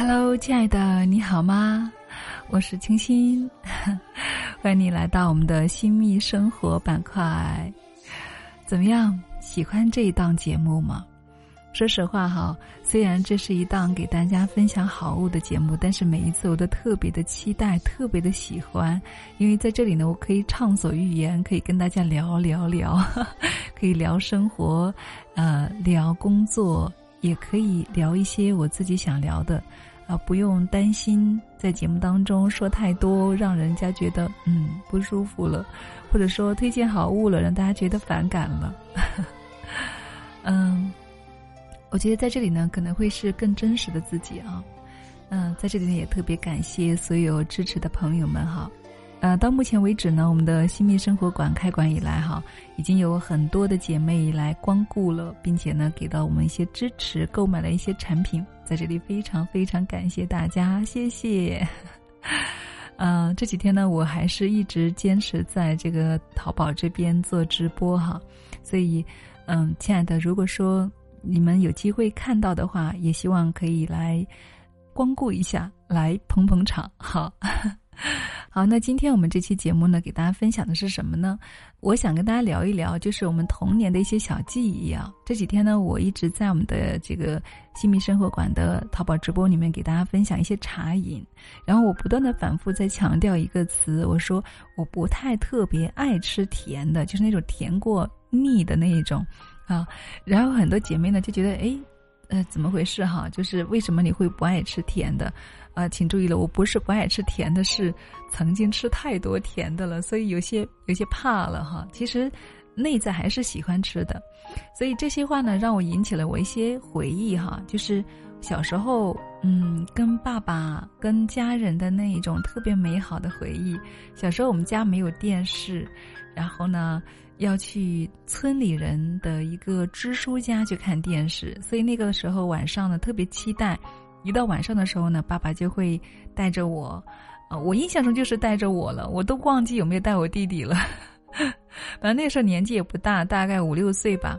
Hello，亲爱的，你好吗？我是清新，欢迎你来到我们的新密生活板块。怎么样，喜欢这一档节目吗？说实话哈，虽然这是一档给大家分享好物的节目，但是每一次我都特别的期待，特别的喜欢，因为在这里呢，我可以畅所欲言，可以跟大家聊聊聊，可以聊生活，呃，聊工作，也可以聊一些我自己想聊的，啊，不用担心在节目当中说太多，让人家觉得嗯不舒服了，或者说推荐好物了，让大家觉得反感了，嗯。我觉得在这里呢，可能会是更真实的自己啊。嗯，在这里呢，也特别感谢所有支持的朋友们哈。呃，到目前为止呢，我们的新密生活馆开馆以来哈，已经有很多的姐妹来光顾了，并且呢，给到我们一些支持，购买了一些产品，在这里非常非常感谢大家，谢谢。嗯，这几天呢，我还是一直坚持在这个淘宝这边做直播哈，所以，嗯，亲爱的，如果说。你们有机会看到的话，也希望可以来光顾一下，来捧捧场。好，好，那今天我们这期节目呢，给大家分享的是什么呢？我想跟大家聊一聊，就是我们童年的一些小记忆啊。这几天呢，我一直在我们的这个新密生活馆的淘宝直播里面给大家分享一些茶饮，然后我不断的反复在强调一个词，我说我不太特别爱吃甜的，就是那种甜过腻的那一种。啊，然后很多姐妹呢就觉得，哎，呃，怎么回事哈？就是为什么你会不爱吃甜的？啊，请注意了，我不是不爱吃甜的，是曾经吃太多甜的了，所以有些有些怕了哈。其实内在还是喜欢吃的，所以这些话呢，让我引起了我一些回忆哈。就是小时候，嗯，跟爸爸、跟家人的那一种特别美好的回忆。小时候我们家没有电视，然后呢。要去村里人的一个支书家去看电视，所以那个时候晚上呢特别期待，一到晚上的时候呢，爸爸就会带着我，啊，我印象中就是带着我了，我都忘记有没有带我弟弟了，反正那时候年纪也不大，大概五六岁吧，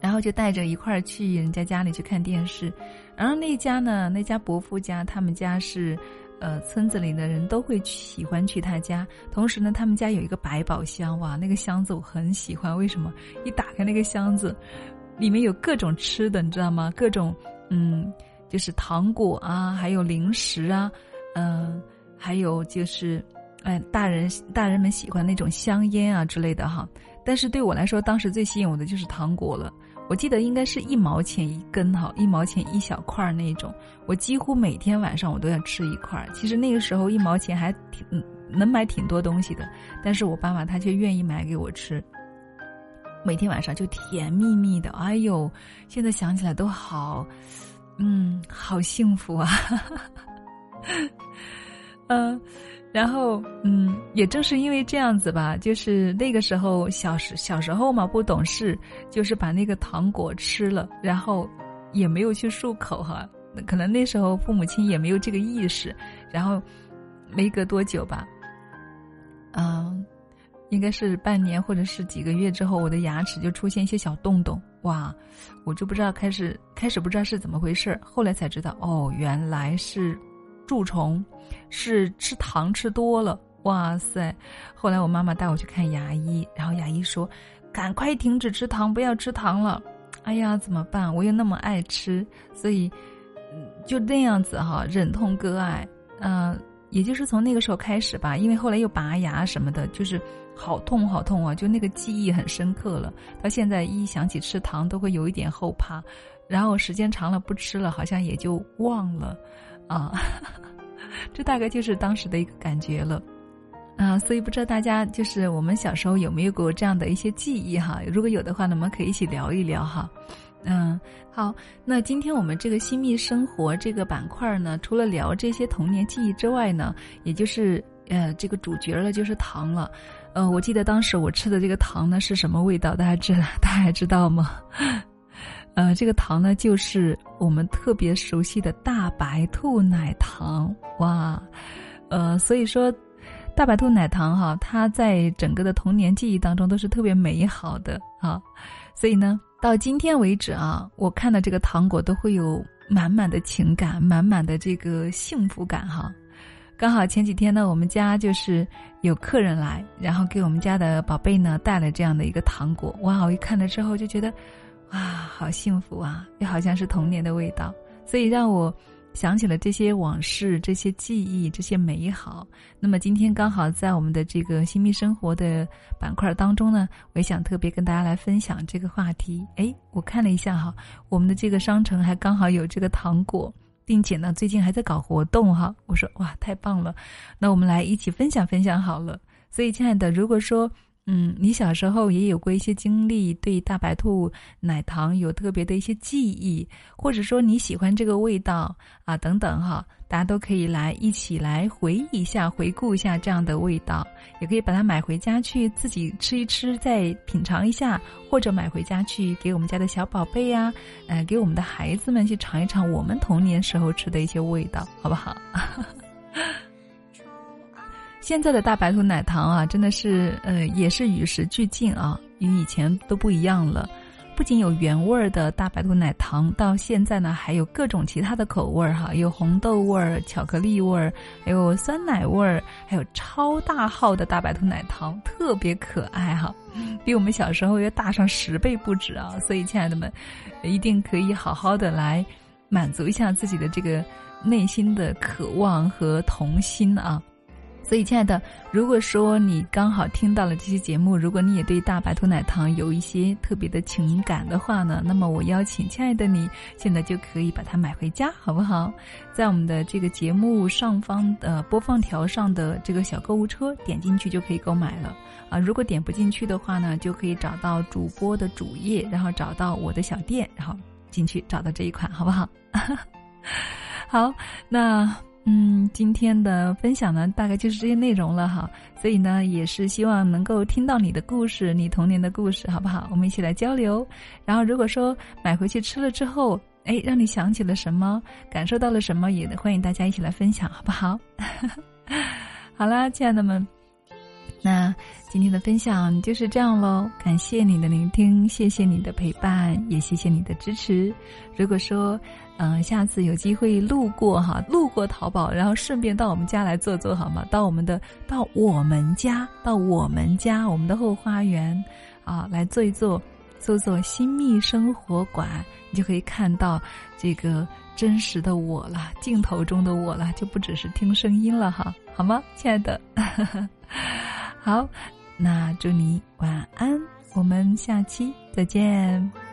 然后就带着一块儿去人家家里去看电视，然后那家呢，那家伯父家，他们家是。呃，村子里的人都会喜欢去他家。同时呢，他们家有一个百宝箱，哇，那个箱子我很喜欢。为什么？一打开那个箱子，里面有各种吃的，你知道吗？各种，嗯，就是糖果啊，还有零食啊，嗯，还有就是，哎，大人大人们喜欢那种香烟啊之类的哈。但是对我来说，当时最吸引我的就是糖果了。我记得应该是一毛钱一根哈，一毛钱一小块那种。我几乎每天晚上我都要吃一块。其实那个时候一毛钱还挺能买挺多东西的，但是我爸爸他却愿意买给我吃。每天晚上就甜蜜蜜的，哎呦，现在想起来都好，嗯，好幸福啊，嗯。然后，嗯，也正是因为这样子吧，就是那个时候小时小时候嘛，不懂事，就是把那个糖果吃了，然后也没有去漱口哈。可能那时候父母亲也没有这个意识，然后没隔多久吧，嗯，应该是半年或者是几个月之后，我的牙齿就出现一些小洞洞，哇，我就不知道开始开始不知道是怎么回事，后来才知道哦，原来是。蛀虫，是吃糖吃多了，哇塞！后来我妈妈带我去看牙医，然后牙医说：“赶快停止吃糖，不要吃糖了。”哎呀，怎么办？我又那么爱吃，所以就那样子哈，忍痛割爱。嗯，也就是从那个时候开始吧，因为后来又拔牙什么的，就是好痛好痛啊，就那个记忆很深刻了。到现在一想起吃糖都会有一点后怕，然后时间长了不吃了，好像也就忘了。啊，这大概就是当时的一个感觉了，啊，所以不知道大家就是我们小时候有没有过这样的一些记忆哈？如果有的话，那我们可以一起聊一聊哈。嗯，好，那今天我们这个新密生活这个板块呢，除了聊这些童年记忆之外呢，也就是呃这个主角了，就是糖了。呃，我记得当时我吃的这个糖呢是什么味道？大家知大家知道吗？呃，这个糖呢，就是我们特别熟悉的大白兔奶糖哇，呃，所以说，大白兔奶糖哈，它在整个的童年记忆当中都是特别美好的啊，所以呢，到今天为止啊，我看到这个糖果都会有满满的情感，满满的这个幸福感哈。刚好前几天呢，我们家就是有客人来，然后给我们家的宝贝呢带了这样的一个糖果。哇，我一看了之后就觉得，哇，好幸福啊，又好像是童年的味道，所以让我。想起了这些往事、这些记忆、这些美好。那么今天刚好在我们的这个新密生活的板块当中呢，我也想特别跟大家来分享这个话题。哎，我看了一下哈，我们的这个商城还刚好有这个糖果，并且呢最近还在搞活动哈。我说哇，太棒了！那我们来一起分享分享好了。所以亲爱的，如果说。嗯，你小时候也有过一些经历，对大白兔奶糖有特别的一些记忆，或者说你喜欢这个味道啊，等等哈，大家都可以来一起来回忆一下，回顾一下这样的味道，也可以把它买回家去自己吃一吃，再品尝一下，或者买回家去给我们家的小宝贝呀，呃，给我们的孩子们去尝一尝我们童年时候吃的一些味道，好不好？现在的大白兔奶糖啊，真的是呃，也是与时俱进啊，与以前都不一样了。不仅有原味儿的大白兔奶糖，到现在呢，还有各种其他的口味儿哈，有红豆味儿、巧克力味儿，还有酸奶味儿，还有超大号的大白兔奶糖，特别可爱哈，比我们小时候要大上十倍不止啊！所以，亲爱的们，一定可以好好的来满足一下自己的这个内心的渴望和童心啊。所以，亲爱的，如果说你刚好听到了这期节目，如果你也对大白兔奶糖有一些特别的情感的话呢，那么我邀请亲爱的你，现在就可以把它买回家，好不好？在我们的这个节目上方的播放条上的这个小购物车，点进去就可以购买了。啊，如果点不进去的话呢，就可以找到主播的主页，然后找到我的小店，然后进去找到这一款，好不好？好，那。嗯，今天的分享呢，大概就是这些内容了哈。所以呢，也是希望能够听到你的故事，你童年的故事，好不好？我们一起来交流。然后，如果说买回去吃了之后，哎，让你想起了什么，感受到了什么，也欢迎大家一起来分享，好不好？好啦，亲爱的们，那今天的分享就是这样喽。感谢你的聆听，谢谢你的陪伴，也谢谢你的支持。如果说，嗯，下次有机会路过哈，路过淘宝，然后顺便到我们家来坐坐好吗？到我们的，到我们家，到我们家，我们的后花园，啊，来坐一坐，坐坐新密生活馆，你就可以看到这个真实的我了，镜头中的我了，就不只是听声音了哈，好吗，亲爱的？好，那祝你晚安，我们下期再见。